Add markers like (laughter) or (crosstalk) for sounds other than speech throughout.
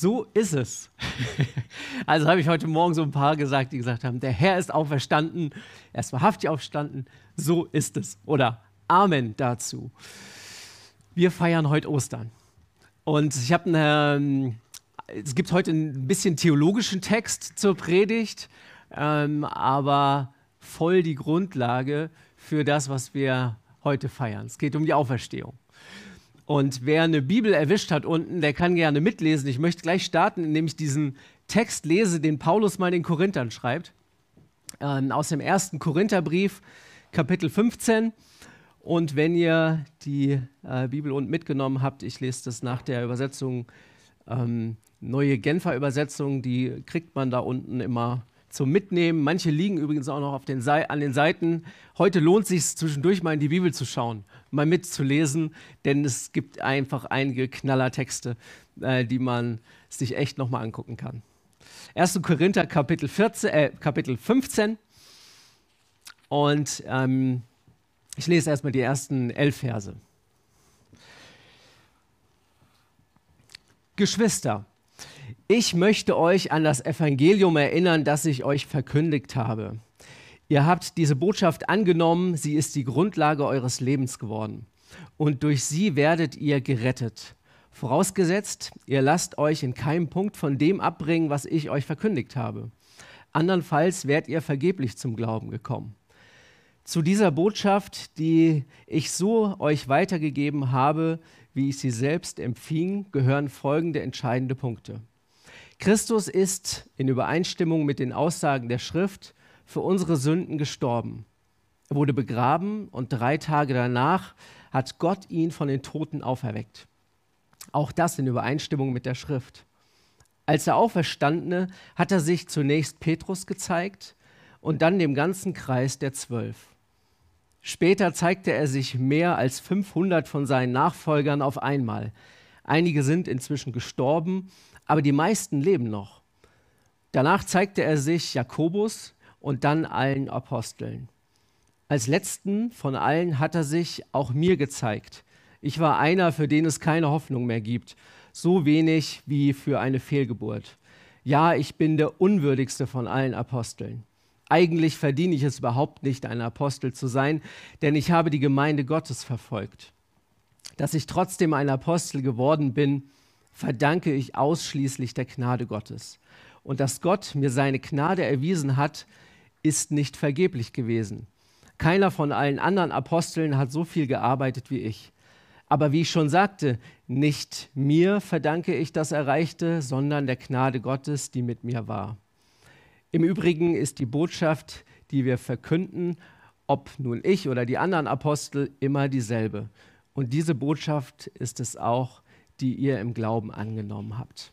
so ist es. (laughs) also habe ich heute Morgen so ein paar gesagt, die gesagt haben, der Herr ist auferstanden, er ist wahrhaftig aufgestanden, so ist es. Oder Amen dazu. Wir feiern heute Ostern. Und ich habe eine, es gibt heute ein bisschen theologischen Text zur Predigt, ähm, aber voll die Grundlage für das, was wir heute feiern. Es geht um die Auferstehung. Und wer eine Bibel erwischt hat unten, der kann gerne mitlesen. Ich möchte gleich starten, indem ich diesen Text lese, den Paulus mal den Korinthern schreibt. Ähm, aus dem ersten Korintherbrief, Kapitel 15. Und wenn ihr die äh, Bibel unten mitgenommen habt, ich lese das nach der Übersetzung, ähm, neue Genfer Übersetzung, die kriegt man da unten immer zum Mitnehmen. Manche liegen übrigens auch noch auf den an den Seiten. Heute lohnt es sich zwischendurch mal in die Bibel zu schauen, mal mitzulesen, denn es gibt einfach einige Knallertexte, äh, die man sich echt nochmal angucken kann. 1. Korinther Kapitel, 14, äh, Kapitel 15 und ähm, ich lese erstmal die ersten elf Verse. Geschwister, ich möchte euch an das Evangelium erinnern, das ich euch verkündigt habe. Ihr habt diese Botschaft angenommen, sie ist die Grundlage eures Lebens geworden. Und durch sie werdet ihr gerettet. Vorausgesetzt, ihr lasst euch in keinem Punkt von dem abbringen, was ich euch verkündigt habe. Andernfalls wärt ihr vergeblich zum Glauben gekommen. Zu dieser Botschaft, die ich so euch weitergegeben habe, wie ich sie selbst empfing, gehören folgende entscheidende Punkte. Christus ist in Übereinstimmung mit den Aussagen der Schrift für unsere Sünden gestorben. Er wurde begraben und drei Tage danach hat Gott ihn von den Toten auferweckt. Auch das in Übereinstimmung mit der Schrift. Als der Auferstandene hat er sich zunächst Petrus gezeigt und dann dem ganzen Kreis der Zwölf. Später zeigte er sich mehr als 500 von seinen Nachfolgern auf einmal. Einige sind inzwischen gestorben aber die meisten leben noch. Danach zeigte er sich Jakobus und dann allen Aposteln. Als letzten von allen hat er sich auch mir gezeigt. Ich war einer, für den es keine Hoffnung mehr gibt, so wenig wie für eine Fehlgeburt. Ja, ich bin der unwürdigste von allen Aposteln. Eigentlich verdiene ich es überhaupt nicht, ein Apostel zu sein, denn ich habe die Gemeinde Gottes verfolgt. Dass ich trotzdem ein Apostel geworden bin, verdanke ich ausschließlich der Gnade Gottes. Und dass Gott mir seine Gnade erwiesen hat, ist nicht vergeblich gewesen. Keiner von allen anderen Aposteln hat so viel gearbeitet wie ich. Aber wie ich schon sagte, nicht mir verdanke ich das Erreichte, sondern der Gnade Gottes, die mit mir war. Im Übrigen ist die Botschaft, die wir verkünden, ob nun ich oder die anderen Apostel, immer dieselbe. Und diese Botschaft ist es auch, die ihr im Glauben angenommen habt.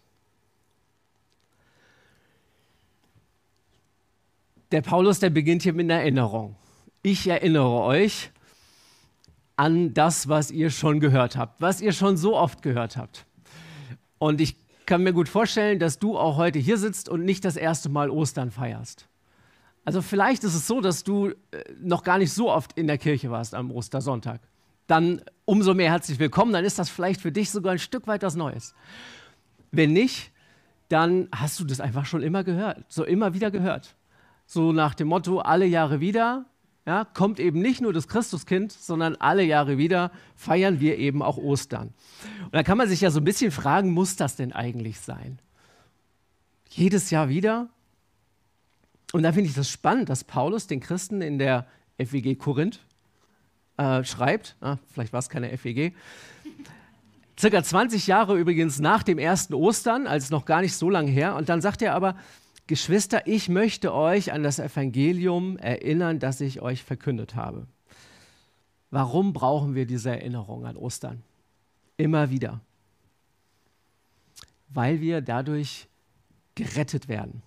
Der Paulus, der beginnt hier mit einer Erinnerung. Ich erinnere euch an das, was ihr schon gehört habt, was ihr schon so oft gehört habt. Und ich kann mir gut vorstellen, dass du auch heute hier sitzt und nicht das erste Mal Ostern feierst. Also vielleicht ist es so, dass du äh, noch gar nicht so oft in der Kirche warst am Ostersonntag dann umso mehr herzlich willkommen. Dann ist das vielleicht für dich sogar ein Stück weit was Neues. Wenn nicht, dann hast du das einfach schon immer gehört, so immer wieder gehört. So nach dem Motto, alle Jahre wieder, ja, kommt eben nicht nur das Christuskind, sondern alle Jahre wieder feiern wir eben auch Ostern. Und da kann man sich ja so ein bisschen fragen, muss das denn eigentlich sein? Jedes Jahr wieder? Und da finde ich das spannend, dass Paulus den Christen in der FWG Korinth äh, schreibt, ah, vielleicht war es keine FEG, circa 20 Jahre übrigens nach dem ersten Ostern, also noch gar nicht so lange her. Und dann sagt er aber, Geschwister, ich möchte euch an das Evangelium erinnern, das ich euch verkündet habe. Warum brauchen wir diese Erinnerung an Ostern? Immer wieder. Weil wir dadurch gerettet werden.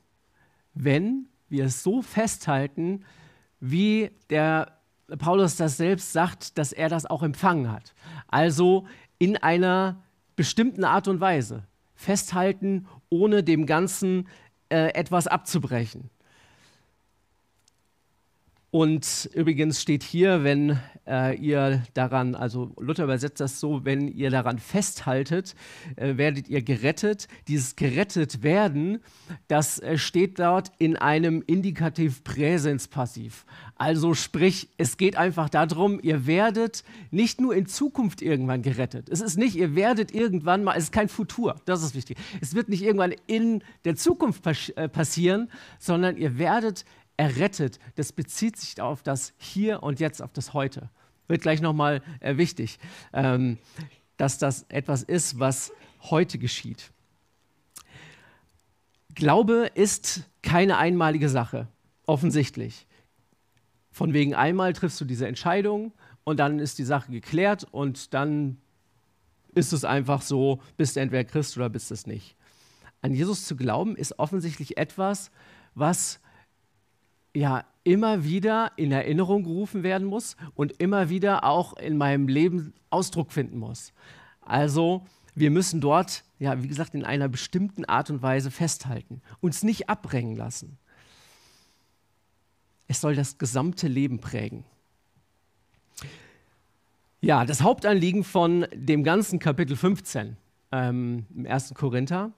Wenn wir es so festhalten, wie der Paulus das selbst sagt, dass er das auch empfangen hat. Also in einer bestimmten Art und Weise. Festhalten, ohne dem Ganzen äh, etwas abzubrechen. Und übrigens steht hier, wenn äh, ihr daran, also Luther übersetzt das so, wenn ihr daran festhaltet, äh, werdet ihr gerettet. Dieses gerettet werden, das äh, steht dort in einem Indikativ Präsenspassiv. Also sprich, es geht einfach darum, ihr werdet nicht nur in Zukunft irgendwann gerettet. Es ist nicht, ihr werdet irgendwann mal, es ist kein Futur, das ist wichtig. Es wird nicht irgendwann in der Zukunft äh, passieren, sondern ihr werdet errettet, das bezieht sich auf das Hier und Jetzt, auf das Heute. Wird gleich nochmal äh, wichtig, ähm, dass das etwas ist, was heute geschieht. Glaube ist keine einmalige Sache, offensichtlich. Von wegen einmal triffst du diese Entscheidung und dann ist die Sache geklärt und dann ist es einfach so, bist du entweder Christ oder bist es nicht. An Jesus zu glauben ist offensichtlich etwas, was ja immer wieder in Erinnerung gerufen werden muss und immer wieder auch in meinem Leben Ausdruck finden muss. Also wir müssen dort, ja, wie gesagt, in einer bestimmten Art und Weise festhalten, uns nicht abbringen lassen. Es soll das gesamte Leben prägen. Ja, das Hauptanliegen von dem ganzen Kapitel 15 ähm, im 1. Korinther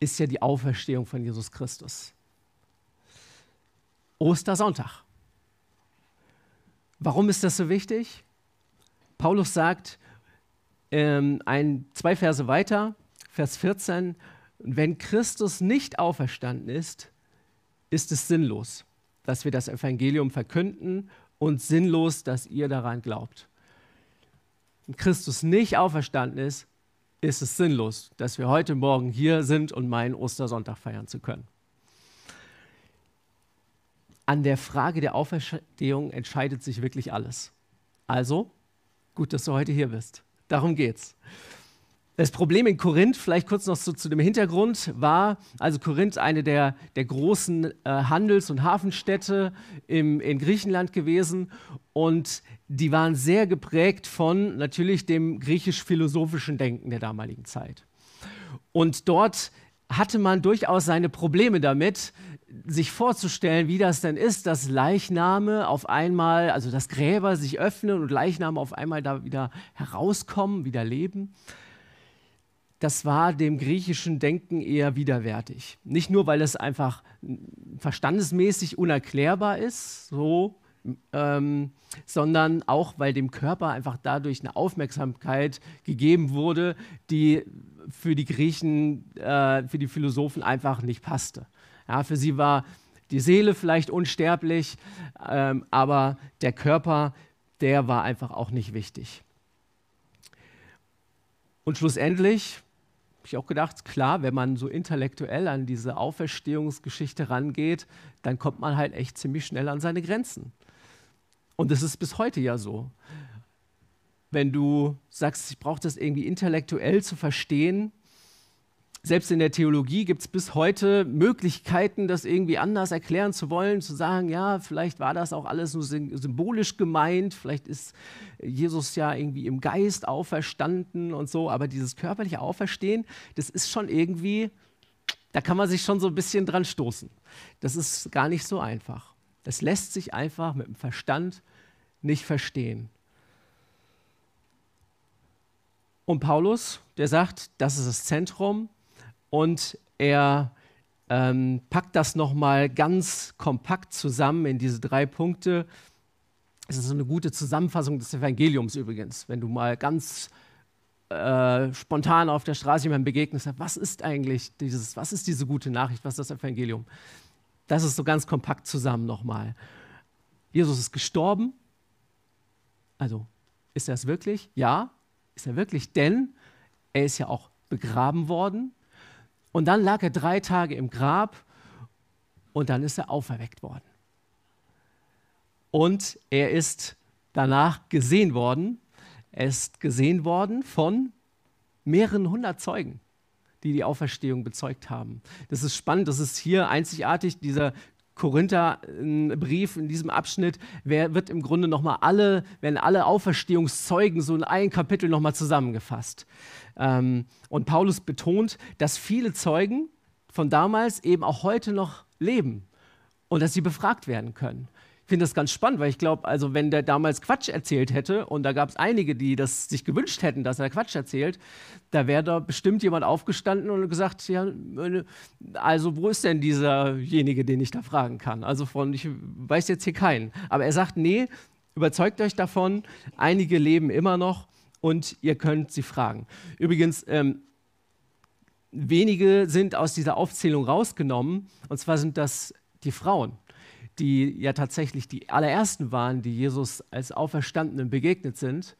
ist ja die Auferstehung von Jesus Christus. Ostersonntag. Warum ist das so wichtig? Paulus sagt ähm, ein, zwei Verse weiter, Vers 14, wenn Christus nicht auferstanden ist, ist es sinnlos, dass wir das Evangelium verkünden und sinnlos, dass ihr daran glaubt. Wenn Christus nicht auferstanden ist, ist es sinnlos, dass wir heute Morgen hier sind und meinen Ostersonntag feiern zu können. An der Frage der Auferstehung entscheidet sich wirklich alles. Also, gut, dass du heute hier bist. Darum geht's. Das Problem in Korinth, vielleicht kurz noch so zu dem Hintergrund, war also Korinth eine der, der großen äh, Handels- und Hafenstädte im, in Griechenland gewesen und die waren sehr geprägt von natürlich dem griechisch-philosophischen Denken der damaligen Zeit. Und dort hatte man durchaus seine Probleme damit, sich vorzustellen, wie das denn ist, dass Leichname auf einmal, also dass Gräber sich öffnen und Leichname auf einmal da wieder herauskommen, wieder leben. Das war dem griechischen Denken eher widerwärtig. Nicht nur, weil es einfach verstandesmäßig unerklärbar ist, so, ähm, sondern auch, weil dem Körper einfach dadurch eine Aufmerksamkeit gegeben wurde, die für die Griechen, äh, für die Philosophen einfach nicht passte. Ja, für sie war die Seele vielleicht unsterblich, ähm, aber der Körper, der war einfach auch nicht wichtig. Und schlussendlich habe ich auch gedacht, klar, wenn man so intellektuell an diese Auferstehungsgeschichte rangeht, dann kommt man halt echt ziemlich schnell an seine Grenzen. Und das ist bis heute ja so. Wenn du sagst, ich brauche das irgendwie intellektuell zu verstehen, selbst in der Theologie gibt es bis heute Möglichkeiten, das irgendwie anders erklären zu wollen, zu sagen, ja, vielleicht war das auch alles nur symbolisch gemeint, vielleicht ist Jesus ja irgendwie im Geist auferstanden und so, aber dieses körperliche Auferstehen, das ist schon irgendwie, da kann man sich schon so ein bisschen dran stoßen. Das ist gar nicht so einfach. Das lässt sich einfach mit dem Verstand nicht verstehen. Und Paulus, der sagt, das ist das Zentrum, und er ähm, packt das nochmal ganz kompakt zusammen in diese drei Punkte. Es ist eine gute Zusammenfassung des Evangeliums übrigens, wenn du mal ganz äh, spontan auf der Straße jemandem begegnest, was ist eigentlich dieses, was ist diese gute Nachricht, was ist das Evangelium? Das ist so ganz kompakt zusammen nochmal. Jesus ist gestorben. Also, ist er es wirklich? Ja, ist er wirklich, denn er ist ja auch begraben worden. Und dann lag er drei Tage im Grab und dann ist er auferweckt worden. Und er ist danach gesehen worden. Er ist gesehen worden von mehreren hundert Zeugen, die die Auferstehung bezeugt haben. Das ist spannend, das ist hier einzigartig, dieser Korintherbrief in diesem Abschnitt wird im Grunde nochmal alle, werden alle Auferstehungszeugen so in ein Kapitel nochmal zusammengefasst. Ähm, und Paulus betont, dass viele Zeugen von damals eben auch heute noch leben und dass sie befragt werden können. Ich finde das ganz spannend, weil ich glaube, also wenn der damals Quatsch erzählt hätte, und da gab es einige, die das sich gewünscht hätten, dass er Quatsch erzählt, da wäre da bestimmt jemand aufgestanden und gesagt, ja, also wo ist denn dieserjenige, den ich da fragen kann? Also von, ich weiß jetzt hier keinen. Aber er sagt, nee, überzeugt euch davon, einige leben immer noch und ihr könnt sie fragen. Übrigens, ähm, wenige sind aus dieser Aufzählung rausgenommen, und zwar sind das die Frauen die ja tatsächlich die allerersten waren, die Jesus als Auferstandenen begegnet sind.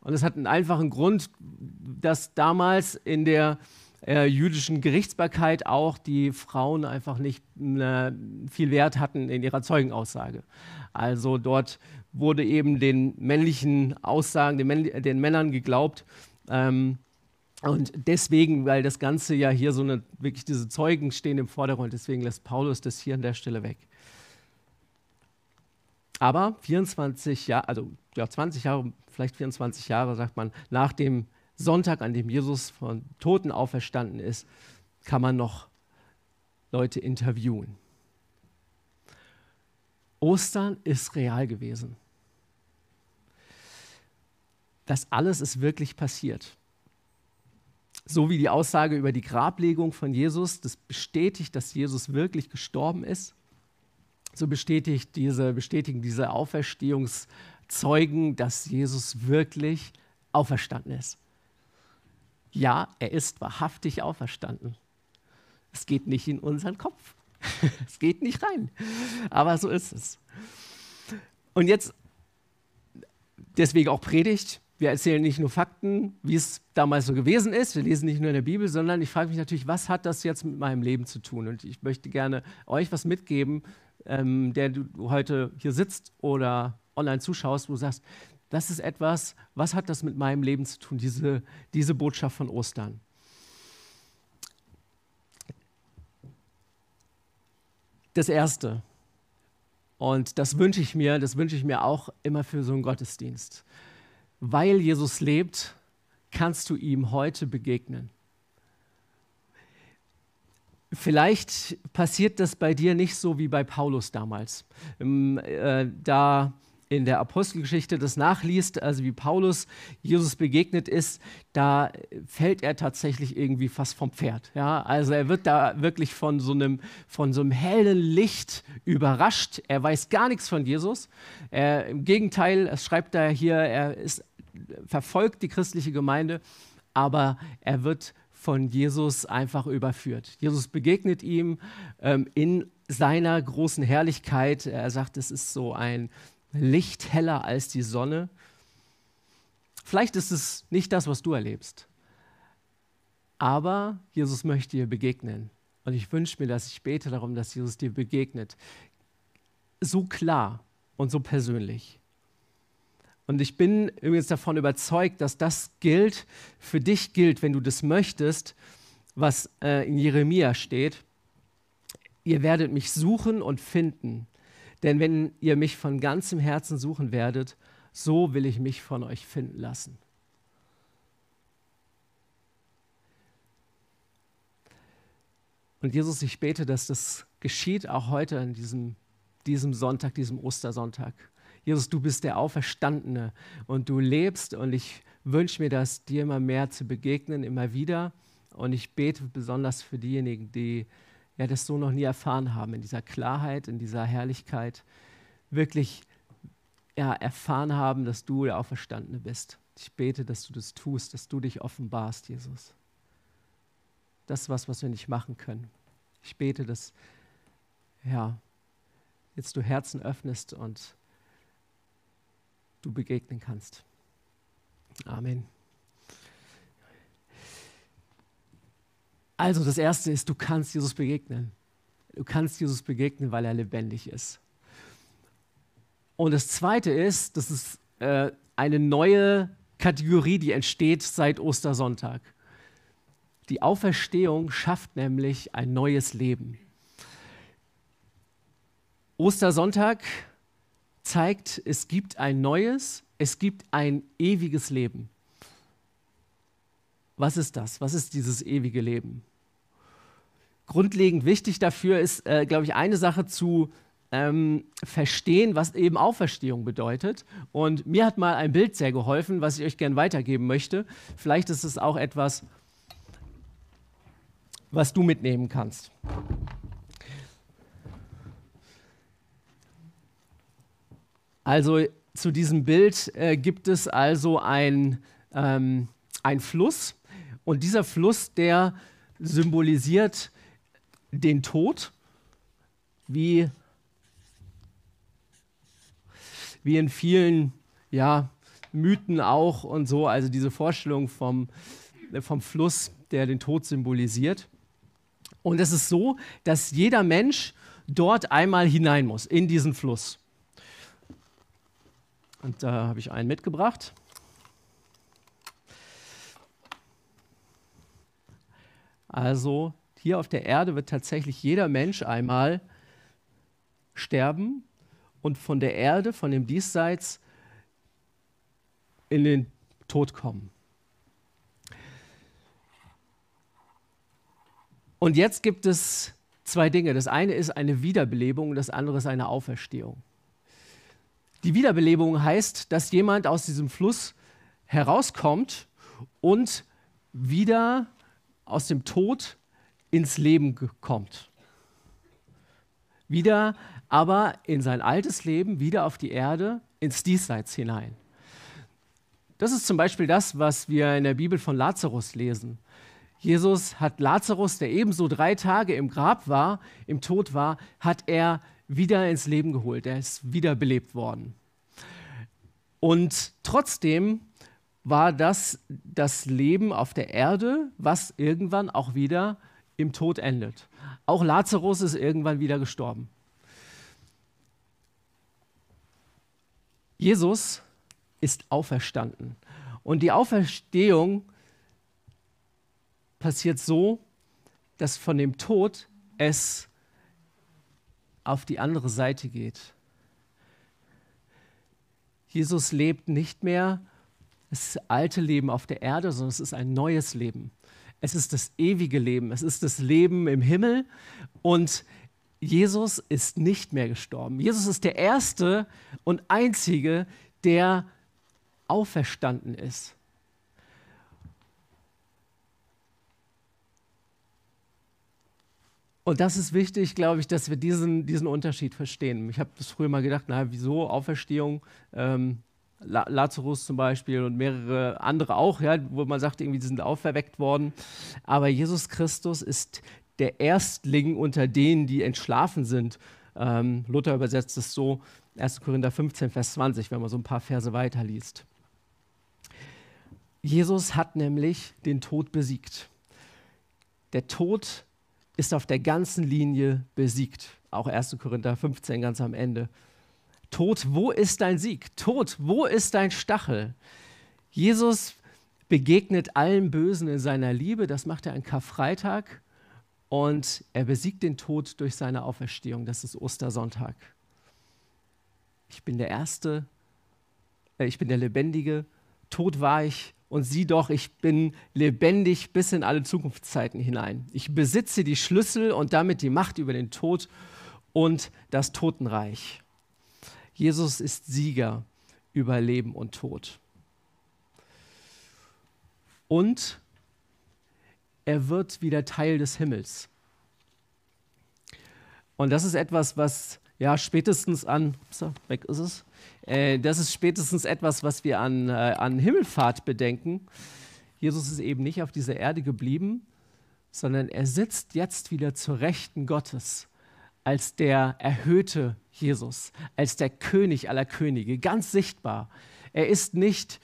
Und es hat einen einfachen Grund, dass damals in der äh, jüdischen Gerichtsbarkeit auch die Frauen einfach nicht äh, viel Wert hatten in ihrer Zeugenaussage. Also dort wurde eben den männlichen Aussagen, den, den Männern geglaubt. Ähm, und deswegen, weil das Ganze ja hier so eine, wirklich diese Zeugen stehen im Vordergrund, deswegen lässt Paulus das hier an der Stelle weg. Aber 24 Jahre, also ja, 20 Jahre, vielleicht 24 Jahre, sagt man, nach dem Sonntag, an dem Jesus von Toten auferstanden ist, kann man noch Leute interviewen. Ostern ist real gewesen. Das alles ist wirklich passiert. So wie die Aussage über die Grablegung von Jesus, das bestätigt, dass Jesus wirklich gestorben ist so bestätigt diese, bestätigen diese Auferstehungszeugen, dass Jesus wirklich auferstanden ist. Ja, er ist wahrhaftig auferstanden. Es geht nicht in unseren Kopf. (laughs) es geht nicht rein. Aber so ist es. Und jetzt, deswegen auch Predigt. Wir erzählen nicht nur Fakten, wie es damals so gewesen ist. Wir lesen nicht nur in der Bibel, sondern ich frage mich natürlich, was hat das jetzt mit meinem Leben zu tun? Und ich möchte gerne euch was mitgeben, ähm, der du heute hier sitzt oder online zuschaust, wo du sagst, das ist etwas, was hat das mit meinem Leben zu tun, diese, diese Botschaft von Ostern. Das Erste, und das wünsche ich mir, das wünsche ich mir auch immer für so einen Gottesdienst. Weil Jesus lebt, kannst du ihm heute begegnen. Vielleicht passiert das bei dir nicht so wie bei Paulus damals. Ähm, äh, da in der Apostelgeschichte das nachliest, also wie Paulus Jesus begegnet ist, da fällt er tatsächlich irgendwie fast vom Pferd. Ja? Also er wird da wirklich von so, einem, von so einem hellen Licht überrascht. Er weiß gar nichts von Jesus. Er, Im Gegenteil, es schreibt da hier, er ist, verfolgt die christliche Gemeinde, aber er wird von Jesus einfach überführt. Jesus begegnet ihm ähm, in seiner großen Herrlichkeit. Er sagt, es ist so ein Licht heller als die Sonne. Vielleicht ist es nicht das, was du erlebst, aber Jesus möchte dir begegnen. Und ich wünsche mir, dass ich bete darum, dass Jesus dir begegnet. So klar und so persönlich. Und ich bin übrigens davon überzeugt, dass das gilt, für dich gilt, wenn du das möchtest, was äh, in Jeremia steht. Ihr werdet mich suchen und finden. Denn wenn ihr mich von ganzem Herzen suchen werdet, so will ich mich von euch finden lassen. Und Jesus, ich bete, dass das geschieht auch heute an diesem, diesem Sonntag, diesem Ostersonntag. Jesus, du bist der Auferstandene und du lebst und ich wünsche mir das, dir immer mehr zu begegnen, immer wieder. Und ich bete besonders für diejenigen, die ja, das so noch nie erfahren haben, in dieser Klarheit, in dieser Herrlichkeit, wirklich ja, erfahren haben, dass du der Auferstandene bist. Ich bete, dass du das tust, dass du dich offenbarst, Jesus. Das ist was, was wir nicht machen können. Ich bete, dass ja, jetzt du Herzen öffnest und du begegnen kannst. Amen. Also das Erste ist, du kannst Jesus begegnen. Du kannst Jesus begegnen, weil er lebendig ist. Und das Zweite ist, das ist äh, eine neue Kategorie, die entsteht seit Ostersonntag. Die Auferstehung schafft nämlich ein neues Leben. Ostersonntag zeigt, es gibt ein neues, es gibt ein ewiges Leben. Was ist das? Was ist dieses ewige Leben? Grundlegend wichtig dafür ist, äh, glaube ich, eine Sache zu ähm, verstehen, was eben Auferstehung bedeutet. Und mir hat mal ein Bild sehr geholfen, was ich euch gerne weitergeben möchte. Vielleicht ist es auch etwas, was du mitnehmen kannst. Also zu diesem Bild äh, gibt es also ein, ähm, ein Fluss und dieser Fluss, der symbolisiert den Tod, wie, wie in vielen ja, Mythen auch und so, also diese Vorstellung vom, vom Fluss, der den Tod symbolisiert. Und es ist so, dass jeder Mensch dort einmal hinein muss, in diesen Fluss. Und da habe ich einen mitgebracht. Also hier auf der Erde wird tatsächlich jeder Mensch einmal sterben und von der Erde, von dem Diesseits in den Tod kommen. Und jetzt gibt es zwei Dinge. Das eine ist eine Wiederbelebung, das andere ist eine Auferstehung. Die Wiederbelebung heißt, dass jemand aus diesem Fluss herauskommt und wieder aus dem Tod ins Leben kommt. Wieder aber in sein altes Leben, wieder auf die Erde, ins Diesseits hinein. Das ist zum Beispiel das, was wir in der Bibel von Lazarus lesen. Jesus hat Lazarus, der ebenso drei Tage im Grab war, im Tod war, hat er wieder ins Leben geholt. Er ist wiederbelebt worden. Und trotzdem war das das Leben auf der Erde, was irgendwann auch wieder im Tod endet. Auch Lazarus ist irgendwann wieder gestorben. Jesus ist auferstanden. Und die Auferstehung passiert so, dass von dem Tod es auf die andere Seite geht. Jesus lebt nicht mehr das alte Leben auf der Erde, sondern es ist ein neues Leben. Es ist das ewige Leben. Es ist das Leben im Himmel. Und Jesus ist nicht mehr gestorben. Jesus ist der Erste und Einzige, der auferstanden ist. Und das ist wichtig, glaube ich, dass wir diesen, diesen Unterschied verstehen. Ich habe das früher mal gedacht, na, wieso Auferstehung? Ähm, Lazarus zum Beispiel und mehrere andere auch, ja, wo man sagt, irgendwie, sind auferweckt worden. Aber Jesus Christus ist der Erstling unter denen, die entschlafen sind. Ähm, Luther übersetzt es so, 1. Korinther 15, Vers 20, wenn man so ein paar Verse weiterliest. Jesus hat nämlich den Tod besiegt. Der Tod ist auf der ganzen Linie besiegt. Auch 1. Korinther 15 ganz am Ende. Tod, wo ist dein Sieg? Tod, wo ist dein Stachel? Jesus begegnet allem Bösen in seiner Liebe, das macht er an Karfreitag und er besiegt den Tod durch seine Auferstehung, das ist Ostersonntag. Ich bin der Erste, äh, ich bin der Lebendige, tot war ich und sieh doch, ich bin lebendig bis in alle Zukunftszeiten hinein. Ich besitze die Schlüssel und damit die Macht über den Tod und das Totenreich. Jesus ist Sieger über Leben und Tod. Und er wird wieder Teil des Himmels. Und das ist etwas, was ja spätestens an, so, weg ist es, äh, das ist spätestens etwas, was wir an, äh, an Himmelfahrt bedenken. Jesus ist eben nicht auf dieser Erde geblieben, sondern er sitzt jetzt wieder zur Rechten Gottes als der erhöhte Jesus, als der König aller Könige, ganz sichtbar. Er ist nicht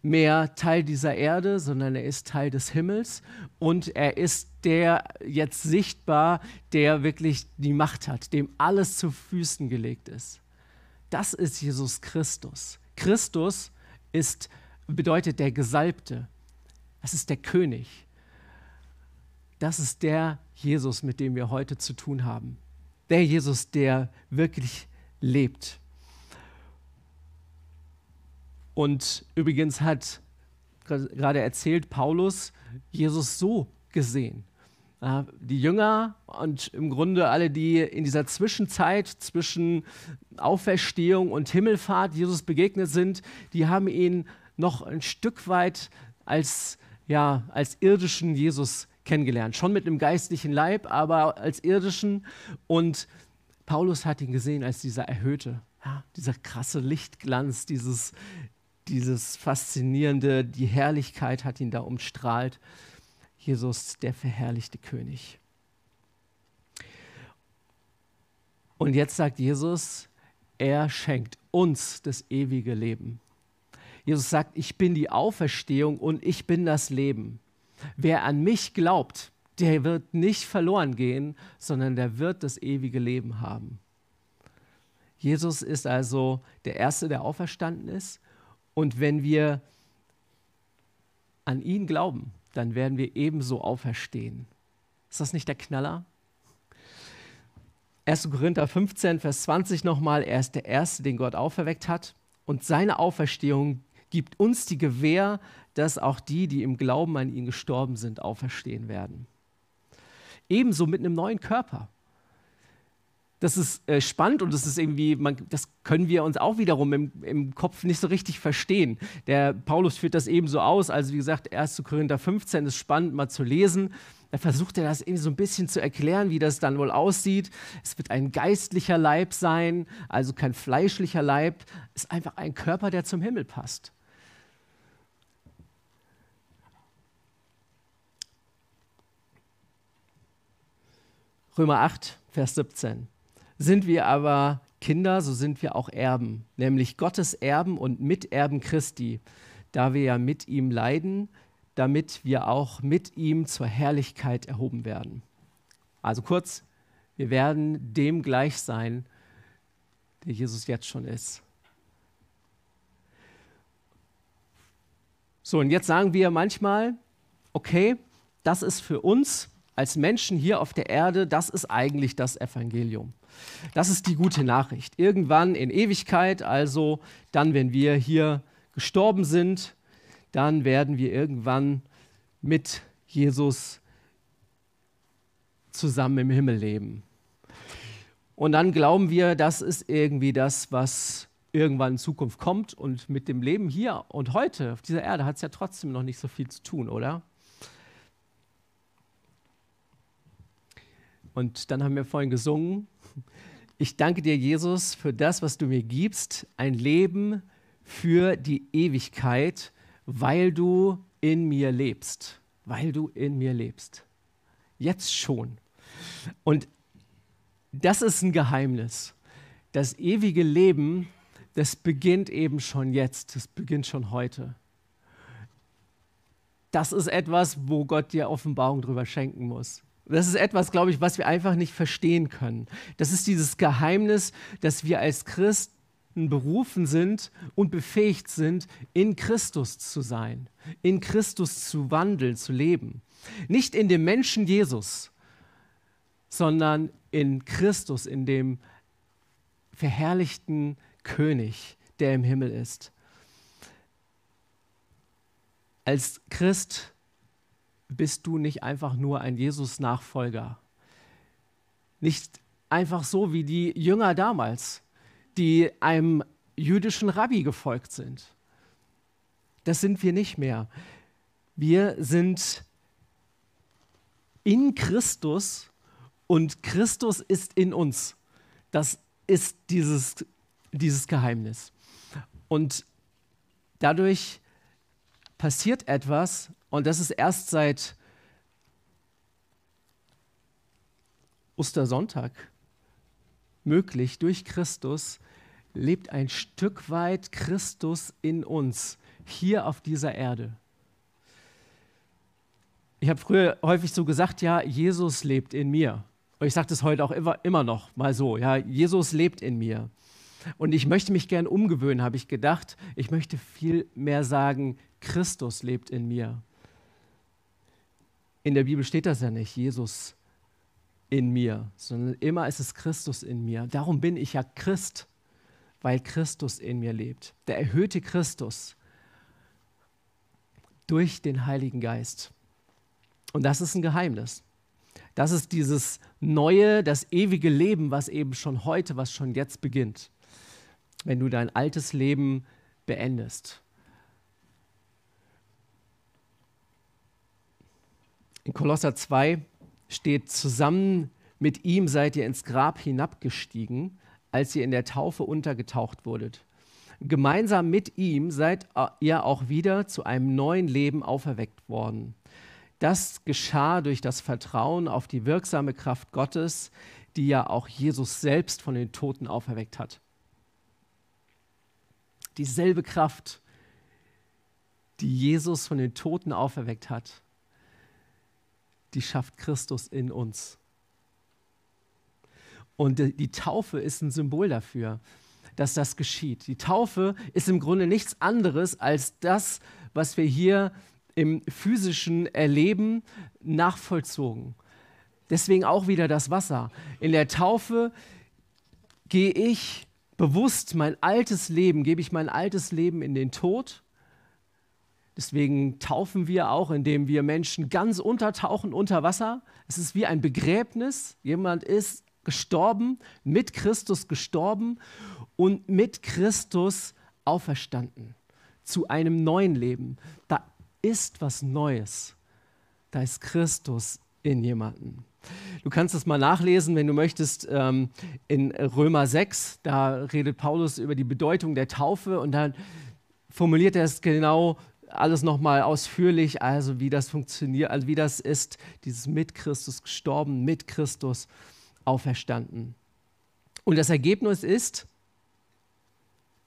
mehr Teil dieser Erde, sondern er ist Teil des Himmels und er ist der jetzt sichtbar, der wirklich die Macht hat, dem alles zu Füßen gelegt ist. Das ist Jesus Christus. Christus ist, bedeutet der Gesalbte. Es ist der König. Das ist der Jesus, mit dem wir heute zu tun haben der Jesus, der wirklich lebt. Und übrigens hat gerade erzählt Paulus Jesus so gesehen. Die Jünger und im Grunde alle, die in dieser Zwischenzeit zwischen Auferstehung und Himmelfahrt Jesus begegnet sind, die haben ihn noch ein Stück weit als, ja, als irdischen Jesus kennengelernt. Schon mit einem geistlichen Leib, aber als irdischen. Und Paulus hat ihn gesehen als dieser erhöhte, ja, dieser krasse Lichtglanz, dieses, dieses faszinierende, die Herrlichkeit hat ihn da umstrahlt. Jesus, der verherrlichte König. Und jetzt sagt Jesus, er schenkt uns das ewige Leben. Jesus sagt, ich bin die Auferstehung und ich bin das Leben. Wer an mich glaubt, der wird nicht verloren gehen, sondern der wird das ewige Leben haben. Jesus ist also der Erste, der auferstanden ist. Und wenn wir an ihn glauben, dann werden wir ebenso auferstehen. Ist das nicht der Knaller? 1. Korinther 15, Vers 20 nochmal, er ist der Erste, den Gott auferweckt hat. Und seine Auferstehung gibt uns die Gewähr, dass auch die, die im Glauben an ihn gestorben sind, auferstehen werden. Ebenso mit einem neuen Körper das ist äh, spannend und das ist irgendwie, man, das können wir uns auch wiederum im, im, Kopf nicht so richtig verstehen. Der Paulus führt das eben so aus, also wie gesagt, 1. Korinther 15 ist spannend mal zu lesen. Da versucht er das irgendwie so ein bisschen zu erklären, wie das dann wohl aussieht. Es wird ein geistlicher Leib sein, also kein fleischlicher Leib, Es ist einfach ein Körper, der zum Himmel passt. Römer 8, Vers 17. Sind wir aber Kinder, so sind wir auch Erben, nämlich Gottes Erben und Miterben Christi, da wir ja mit ihm leiden, damit wir auch mit ihm zur Herrlichkeit erhoben werden. Also kurz, wir werden dem gleich sein, der Jesus jetzt schon ist. So, und jetzt sagen wir manchmal, okay, das ist für uns als Menschen hier auf der Erde, das ist eigentlich das Evangelium. Das ist die gute Nachricht. Irgendwann in Ewigkeit, also dann, wenn wir hier gestorben sind, dann werden wir irgendwann mit Jesus zusammen im Himmel leben. Und dann glauben wir, das ist irgendwie das, was irgendwann in Zukunft kommt. Und mit dem Leben hier und heute auf dieser Erde hat es ja trotzdem noch nicht so viel zu tun, oder? Und dann haben wir vorhin gesungen, ich danke dir, Jesus, für das, was du mir gibst, ein Leben für die Ewigkeit, weil du in mir lebst, weil du in mir lebst. Jetzt schon. Und das ist ein Geheimnis. Das ewige Leben, das beginnt eben schon jetzt, das beginnt schon heute. Das ist etwas, wo Gott dir Offenbarung drüber schenken muss. Das ist etwas, glaube ich, was wir einfach nicht verstehen können. Das ist dieses Geheimnis, dass wir als Christen berufen sind und befähigt sind, in Christus zu sein, in Christus zu wandeln, zu leben. Nicht in dem Menschen Jesus, sondern in Christus, in dem verherrlichten König, der im Himmel ist. Als Christ bist du nicht einfach nur ein Jesus-Nachfolger. Nicht einfach so wie die Jünger damals, die einem jüdischen Rabbi gefolgt sind. Das sind wir nicht mehr. Wir sind in Christus und Christus ist in uns. Das ist dieses, dieses Geheimnis. Und dadurch passiert etwas, und das ist erst seit Ostersonntag möglich. Durch Christus lebt ein Stück weit Christus in uns, hier auf dieser Erde. Ich habe früher häufig so gesagt, ja, Jesus lebt in mir. Und ich sage das heute auch immer, immer noch mal so, ja, Jesus lebt in mir. Und ich möchte mich gern umgewöhnen, habe ich gedacht. Ich möchte viel mehr sagen, Christus lebt in mir. In der Bibel steht das ja nicht, Jesus in mir, sondern immer ist es Christus in mir. Darum bin ich ja Christ, weil Christus in mir lebt. Der erhöhte Christus durch den Heiligen Geist. Und das ist ein Geheimnis. Das ist dieses neue, das ewige Leben, was eben schon heute, was schon jetzt beginnt. Wenn du dein altes Leben beendest. In Kolosser 2 steht, zusammen mit ihm seid ihr ins Grab hinabgestiegen, als ihr in der Taufe untergetaucht wurdet. Gemeinsam mit ihm seid ihr auch wieder zu einem neuen Leben auferweckt worden. Das geschah durch das Vertrauen auf die wirksame Kraft Gottes, die ja auch Jesus selbst von den Toten auferweckt hat. Dieselbe Kraft, die Jesus von den Toten auferweckt hat, die schafft Christus in uns. Und die Taufe ist ein Symbol dafür, dass das geschieht. Die Taufe ist im Grunde nichts anderes als das, was wir hier im physischen Erleben nachvollzogen. Deswegen auch wieder das Wasser. In der Taufe gehe ich bewusst mein altes Leben, gebe ich mein altes Leben in den Tod. Deswegen taufen wir auch, indem wir Menschen ganz untertauchen unter Wasser. Es ist wie ein Begräbnis. Jemand ist gestorben, mit Christus gestorben und mit Christus auferstanden zu einem neuen Leben. Da ist was Neues. Da ist Christus in jemanden. Du kannst es mal nachlesen, wenn du möchtest, ähm, in Römer 6. Da redet Paulus über die Bedeutung der Taufe und dann formuliert er es genau alles nochmal ausführlich, also wie das funktioniert, also wie das ist, dieses mit Christus gestorben, mit Christus auferstanden. Und das Ergebnis ist,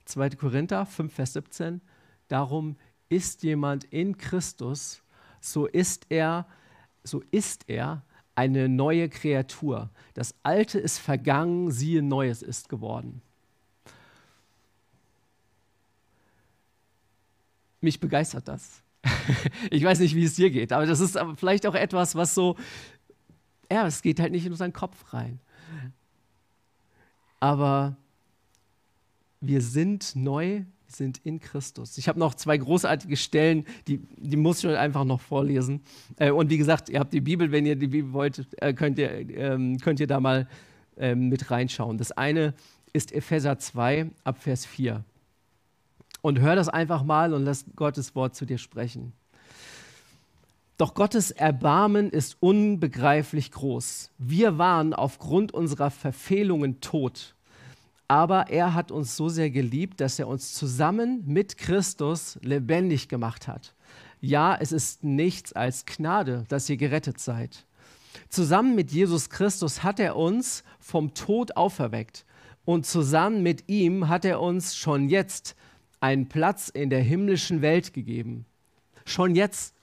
2. Korinther 5, Vers 17, darum ist jemand in Christus, so ist er, so ist er eine neue Kreatur. Das Alte ist vergangen, siehe Neues ist geworden. Mich begeistert das. (laughs) ich weiß nicht, wie es dir geht, aber das ist vielleicht auch etwas, was so, ja, es geht halt nicht in unseren Kopf rein. Aber wir sind neu, sind in Christus. Ich habe noch zwei großartige Stellen, die, die muss ich euch einfach noch vorlesen. Äh, und wie gesagt, ihr habt die Bibel, wenn ihr die Bibel wollt, äh, könnt, ihr, ähm, könnt ihr da mal ähm, mit reinschauen. Das eine ist Epheser 2 ab Vers 4. Und hör das einfach mal und lass Gottes Wort zu dir sprechen. Doch Gottes Erbarmen ist unbegreiflich groß. Wir waren aufgrund unserer Verfehlungen tot aber er hat uns so sehr geliebt, dass er uns zusammen mit Christus lebendig gemacht hat. Ja, es ist nichts als Gnade, dass ihr gerettet seid. Zusammen mit Jesus Christus hat er uns vom Tod auferweckt und zusammen mit ihm hat er uns schon jetzt einen Platz in der himmlischen Welt gegeben. Schon jetzt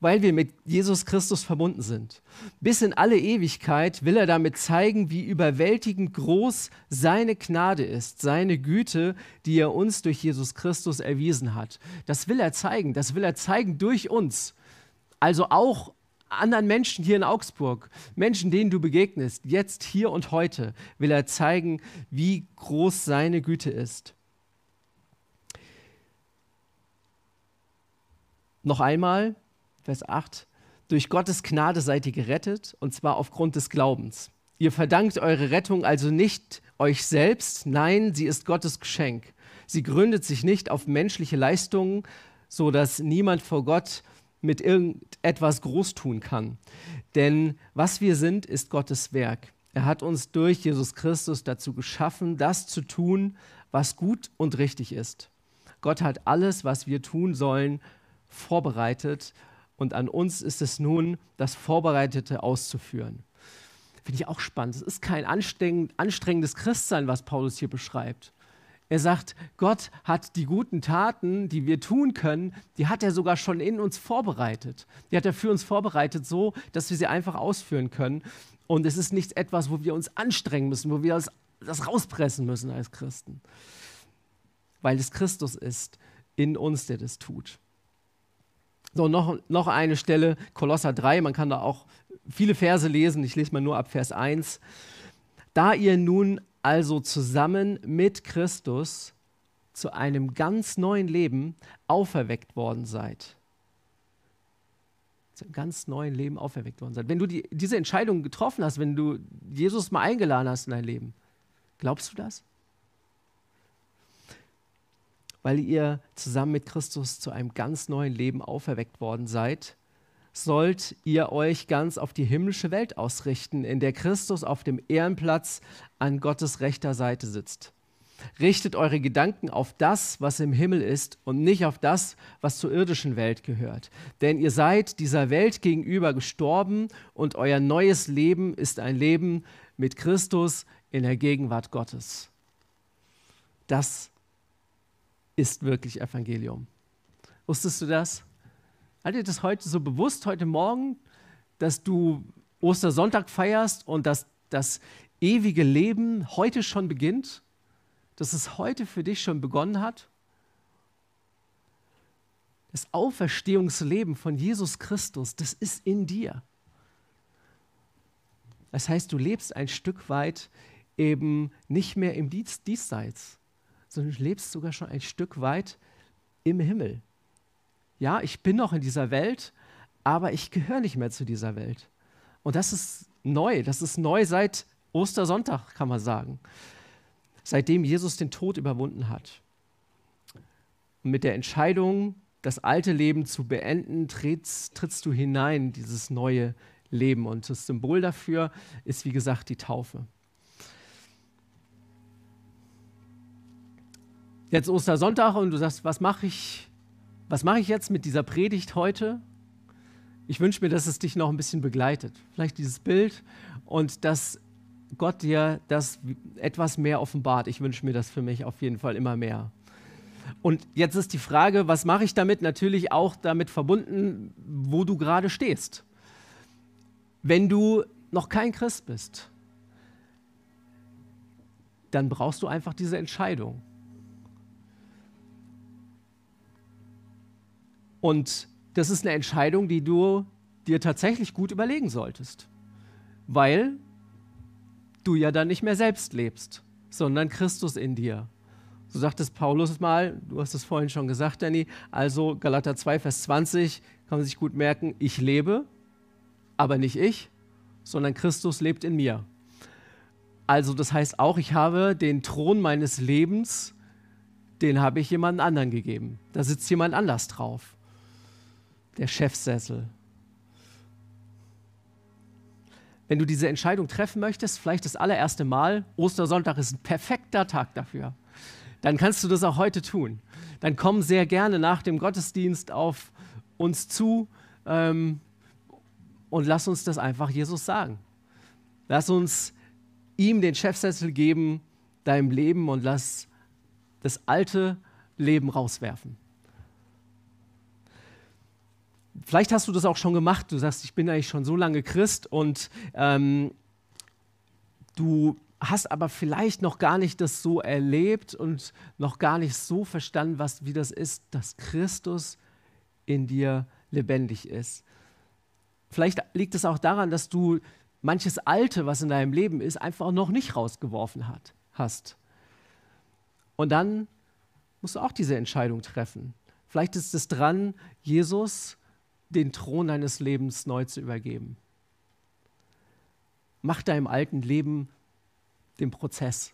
weil wir mit Jesus Christus verbunden sind. Bis in alle Ewigkeit will er damit zeigen, wie überwältigend groß seine Gnade ist, seine Güte, die er uns durch Jesus Christus erwiesen hat. Das will er zeigen, das will er zeigen durch uns. Also auch anderen Menschen hier in Augsburg, Menschen, denen du begegnest, jetzt, hier und heute, will er zeigen, wie groß seine Güte ist. Noch einmal, Vers 8. Durch Gottes Gnade seid ihr gerettet, und zwar aufgrund des Glaubens. Ihr verdankt eure Rettung also nicht euch selbst, nein, sie ist Gottes Geschenk. Sie gründet sich nicht auf menschliche Leistungen, so dass niemand vor Gott mit irgendetwas groß tun kann. Denn was wir sind, ist Gottes Werk. Er hat uns durch Jesus Christus dazu geschaffen, das zu tun, was gut und richtig ist. Gott hat alles, was wir tun sollen, vorbereitet und an uns ist es nun, das Vorbereitete auszuführen. Finde ich auch spannend. Es ist kein anstrengendes Christsein, was Paulus hier beschreibt. Er sagt, Gott hat die guten Taten, die wir tun können, die hat er sogar schon in uns vorbereitet. Die hat er für uns vorbereitet, so dass wir sie einfach ausführen können. Und es ist nicht etwas, wo wir uns anstrengen müssen, wo wir das, das rauspressen müssen als Christen. Weil es Christus ist in uns, der das tut. So, noch, noch eine Stelle, Kolosser 3, man kann da auch viele Verse lesen, ich lese mal nur ab Vers 1. Da ihr nun also zusammen mit Christus zu einem ganz neuen Leben auferweckt worden seid. zu einem ganz neuen Leben auferweckt worden seid. Wenn du die, diese Entscheidung getroffen hast, wenn du Jesus mal eingeladen hast in dein Leben, glaubst du das? Weil ihr zusammen mit Christus zu einem ganz neuen Leben auferweckt worden seid, sollt ihr euch ganz auf die himmlische Welt ausrichten, in der Christus auf dem Ehrenplatz an Gottes rechter Seite sitzt. Richtet eure Gedanken auf das, was im Himmel ist und nicht auf das, was zur irdischen Welt gehört. Denn ihr seid dieser Welt gegenüber gestorben und euer neues Leben ist ein Leben mit Christus in der Gegenwart Gottes. Das ist wirklich Evangelium. Wusstest du das? Hat dir das heute so bewusst, heute Morgen, dass du Ostersonntag feierst und dass das ewige Leben heute schon beginnt? Dass es heute für dich schon begonnen hat? Das Auferstehungsleben von Jesus Christus, das ist in dir. Das heißt, du lebst ein Stück weit eben nicht mehr im Diesseits, sondern du lebst sogar schon ein Stück weit im Himmel. Ja, ich bin noch in dieser Welt, aber ich gehöre nicht mehr zu dieser Welt. Und das ist neu. Das ist neu seit Ostersonntag, kann man sagen. Seitdem Jesus den Tod überwunden hat. Und mit der Entscheidung, das alte Leben zu beenden, trittst, trittst du hinein in dieses neue Leben. Und das Symbol dafür ist, wie gesagt, die Taufe. Jetzt Ostersonntag und du sagst, was mache ich was mache ich jetzt mit dieser Predigt heute? Ich wünsche mir, dass es dich noch ein bisschen begleitet. Vielleicht dieses Bild und dass Gott dir das etwas mehr offenbart. Ich wünsche mir das für mich auf jeden Fall immer mehr. Und jetzt ist die Frage, was mache ich damit? Natürlich auch damit verbunden, wo du gerade stehst. Wenn du noch kein Christ bist, dann brauchst du einfach diese Entscheidung. Und das ist eine Entscheidung, die du dir tatsächlich gut überlegen solltest, weil du ja dann nicht mehr selbst lebst, sondern Christus in dir. So sagt es Paulus mal, du hast es vorhin schon gesagt, Danny, also Galater 2, Vers 20, kann man sich gut merken, ich lebe, aber nicht ich, sondern Christus lebt in mir. Also das heißt auch, ich habe den Thron meines Lebens, den habe ich jemand anderen gegeben. Da sitzt jemand anders drauf der Chefsessel. Wenn du diese Entscheidung treffen möchtest, vielleicht das allererste Mal, Ostersonntag ist ein perfekter Tag dafür, dann kannst du das auch heute tun. Dann komm sehr gerne nach dem Gottesdienst auf uns zu ähm, und lass uns das einfach Jesus sagen. Lass uns ihm den Chefsessel geben, deinem Leben und lass das alte Leben rauswerfen. Vielleicht hast du das auch schon gemacht. Du sagst, ich bin eigentlich schon so lange Christ und ähm, du hast aber vielleicht noch gar nicht das so erlebt und noch gar nicht so verstanden, was, wie das ist, dass Christus in dir lebendig ist. Vielleicht liegt es auch daran, dass du manches Alte, was in deinem Leben ist, einfach noch nicht rausgeworfen hat, hast. Und dann musst du auch diese Entscheidung treffen. Vielleicht ist es dran, Jesus den Thron deines Lebens neu zu übergeben. Mach deinem alten Leben den Prozess.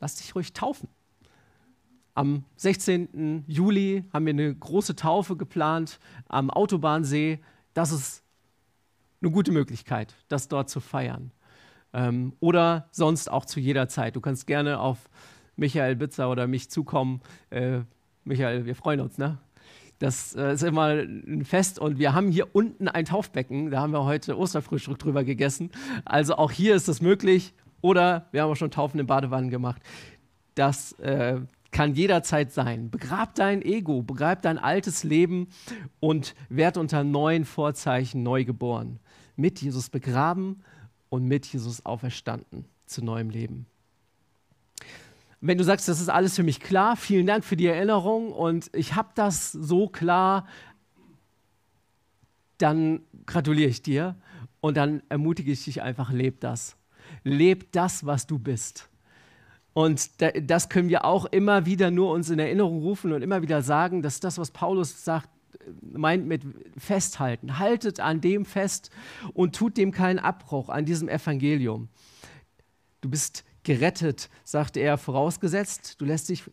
Lass dich ruhig taufen. Am 16. Juli haben wir eine große Taufe geplant am Autobahnsee. Das ist eine gute Möglichkeit, das dort zu feiern. Ähm, oder sonst auch zu jeder Zeit. Du kannst gerne auf Michael Bitzer oder mich zukommen. Äh, Michael, wir freuen uns, ne? Das äh, ist immer ein Fest und wir haben hier unten ein Taufbecken. Da haben wir heute Osterfrühstück drüber gegessen. Also auch hier ist das möglich. Oder wir haben auch schon Taufen in Badewannen gemacht. Das äh, kann jederzeit sein. Begrab dein Ego, begrab dein altes Leben und werd unter neuen Vorzeichen neu geboren. Mit Jesus begraben und mit Jesus auferstanden zu neuem Leben wenn du sagst, das ist alles für mich klar, vielen Dank für die Erinnerung und ich habe das so klar, dann gratuliere ich dir und dann ermutige ich dich einfach, leb das. Leb das, was du bist. Und das können wir auch immer wieder nur uns in Erinnerung rufen und immer wieder sagen, dass das, was Paulus sagt, meint mit festhalten. Haltet an dem fest und tut dem keinen Abbruch, an diesem Evangelium. Du bist gerettet, sagte er, vorausgesetzt, du lässt dich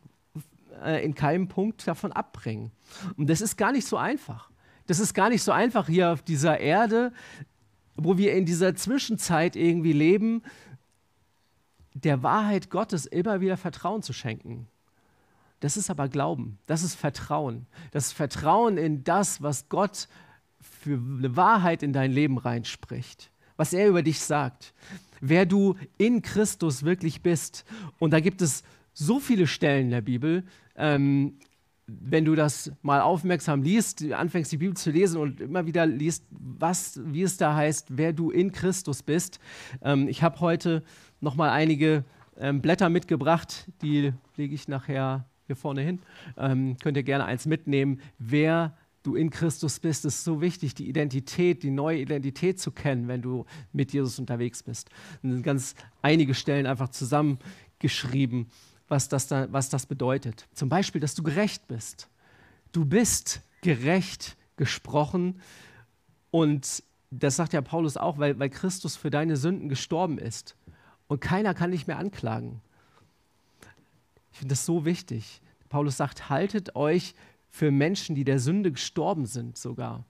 äh, in keinem Punkt davon abbringen. Und das ist gar nicht so einfach. Das ist gar nicht so einfach hier auf dieser Erde, wo wir in dieser Zwischenzeit irgendwie leben, der Wahrheit Gottes immer wieder Vertrauen zu schenken. Das ist aber Glauben, das ist Vertrauen. Das ist Vertrauen in das, was Gott für eine Wahrheit in dein Leben reinspricht, was er über dich sagt, wer du in Christus wirklich bist. Und da gibt es so viele Stellen in der Bibel, ähm, wenn du das mal aufmerksam liest, anfängst die Bibel zu lesen und immer wieder liest, was, wie es da heißt, wer du in Christus bist. Ähm, ich habe heute noch mal einige ähm, Blätter mitgebracht, die lege ich nachher hier vorne hin. Ähm, könnt ihr gerne eins mitnehmen. Wer du in Christus bist, ist so wichtig, die Identität, die neue Identität zu kennen, wenn du mit Jesus unterwegs bist. Und sind ganz einige Stellen einfach zusammengeschrieben was das, da, was das bedeutet. Zum Beispiel, dass du gerecht bist. Du bist gerecht gesprochen und das sagt ja Paulus auch, weil, weil Christus für deine Sünden gestorben ist. Und keiner kann dich mehr anklagen. Ich finde das so wichtig. Paulus sagt, haltet euch für Menschen, die der Sünde gestorben sind sogar.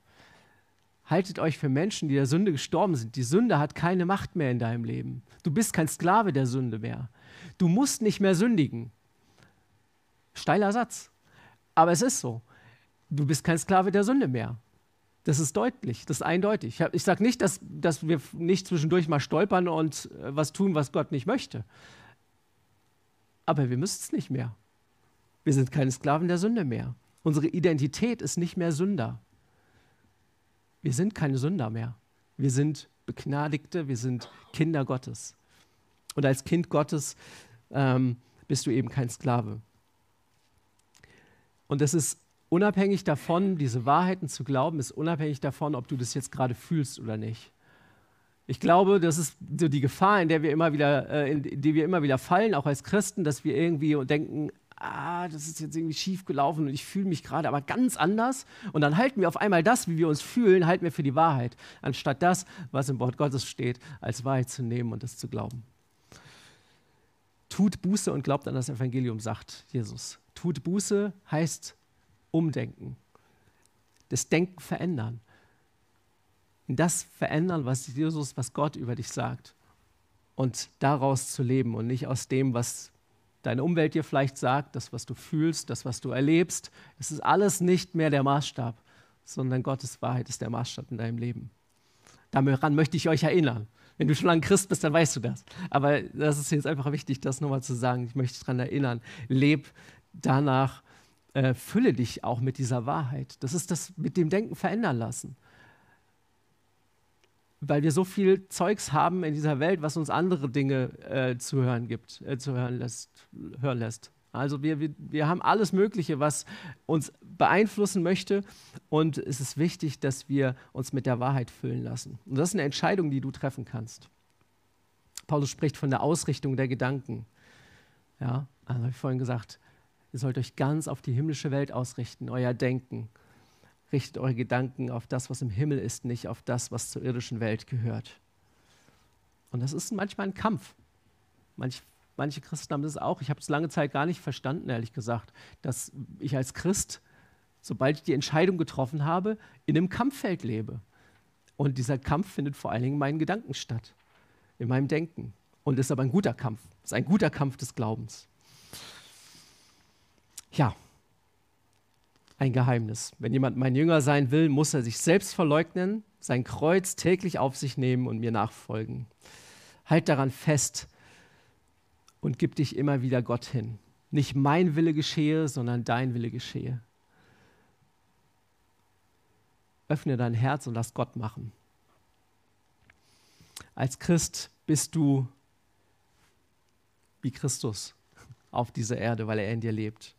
Haltet euch für Menschen, die der Sünde gestorben sind. Die Sünde hat keine Macht mehr in deinem Leben. Du bist kein Sklave der Sünde mehr. Du musst nicht mehr sündigen. Steiler Satz. Aber es ist so. Du bist kein Sklave der Sünde mehr. Das ist deutlich, das ist eindeutig. Ich sage nicht, dass, dass wir nicht zwischendurch mal stolpern und äh, was tun, was Gott nicht möchte. Aber wir müssen es nicht mehr. Wir sind keine Sklaven der Sünde mehr. Unsere Identität ist nicht mehr Sünder. Wir sind keine Sünder mehr. Wir sind Begnadigte, wir sind Kinder Gottes. Und als Kind Gottes ähm, bist du eben kein Sklave. Und das ist unabhängig davon, diese Wahrheiten zu glauben, ist unabhängig davon, ob du das jetzt gerade fühlst oder nicht. Ich glaube, das ist so die Gefahr, in der wir immer wieder, äh, in die wir immer wieder fallen, auch als Christen, dass wir irgendwie denken, ah, das ist jetzt irgendwie schief gelaufen und ich fühle mich gerade aber ganz anders. Und dann halten wir auf einmal das, wie wir uns fühlen, halten wir für die Wahrheit, anstatt das, was im Wort Gottes steht, als Wahrheit zu nehmen und das zu glauben. Tut Buße und glaubt an das Evangelium, sagt Jesus. Tut Buße heißt umdenken, das Denken verändern. Das verändern, was Jesus, was Gott über dich sagt. Und daraus zu leben und nicht aus dem, was deine Umwelt dir vielleicht sagt, das, was du fühlst, das, was du erlebst. Es ist alles nicht mehr der Maßstab, sondern Gottes Wahrheit ist der Maßstab in deinem Leben. Daran möchte ich euch erinnern. Wenn du schon lange Christ bist, dann weißt du das. Aber das ist jetzt einfach wichtig, das nochmal zu sagen. Ich möchte daran erinnern. Leb danach, äh, fülle dich auch mit dieser Wahrheit. Das ist das mit dem Denken verändern lassen. Weil wir so viel Zeugs haben in dieser Welt, was uns andere Dinge äh, zu hören gibt, äh, zu hören lässt, hören lässt. Also wir, wir, wir haben alles Mögliche, was uns beeinflussen möchte. Und es ist wichtig, dass wir uns mit der Wahrheit füllen lassen. Und das ist eine Entscheidung, die du treffen kannst. Paulus spricht von der Ausrichtung der Gedanken. Ja, also habe ich vorhin gesagt, ihr sollt euch ganz auf die himmlische Welt ausrichten, euer Denken. Richtet eure Gedanken auf das, was im Himmel ist, nicht auf das, was zur irdischen Welt gehört. Und das ist manchmal ein Kampf. Manch, Manche Christen haben das auch. Ich habe es lange Zeit gar nicht verstanden, ehrlich gesagt, dass ich als Christ, sobald ich die Entscheidung getroffen habe, in einem Kampffeld lebe. Und dieser Kampf findet vor allen Dingen in meinen Gedanken statt, in meinem Denken. Und ist aber ein guter Kampf. Ist ein guter Kampf des Glaubens. Ja, ein Geheimnis. Wenn jemand mein Jünger sein will, muss er sich selbst verleugnen, sein Kreuz täglich auf sich nehmen und mir nachfolgen. Halt daran fest, und gib dich immer wieder Gott hin. Nicht mein Wille geschehe, sondern dein Wille geschehe. Öffne dein Herz und lass Gott machen. Als Christ bist du wie Christus auf dieser Erde, weil er in dir lebt.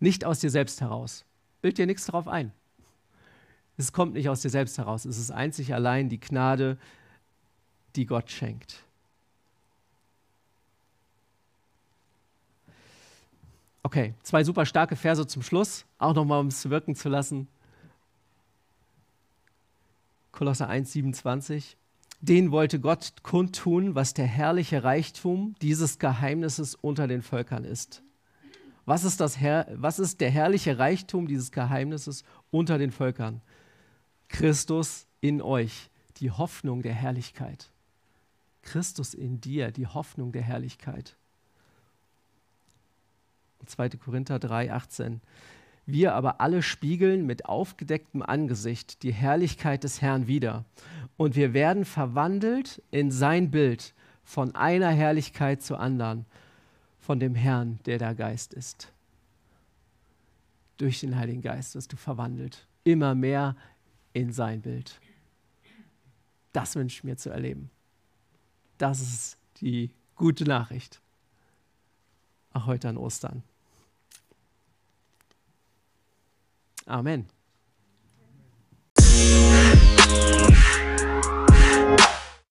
Nicht aus dir selbst heraus. Bild dir nichts darauf ein. Es kommt nicht aus dir selbst heraus. Es ist einzig allein die Gnade, die Gott schenkt. Okay, zwei super starke Verse zum Schluss, auch nochmal, um es wirken zu lassen. Kolosser 1, 27. Den wollte Gott kundtun, was der herrliche Reichtum dieses Geheimnisses unter den Völkern ist. Was ist, das Her was ist der herrliche Reichtum dieses Geheimnisses unter den Völkern? Christus in euch, die Hoffnung der Herrlichkeit. Christus in dir, die Hoffnung der Herrlichkeit. 2. Korinther 3, 18. Wir aber alle spiegeln mit aufgedecktem Angesicht die Herrlichkeit des Herrn wider. Und wir werden verwandelt in sein Bild von einer Herrlichkeit zur anderen, von dem Herrn, der der Geist ist. Durch den Heiligen Geist wirst du verwandelt, immer mehr in sein Bild. Das wünsche ich mir zu erleben. Das ist die gute Nachricht. Auch heute an Ostern. Amen.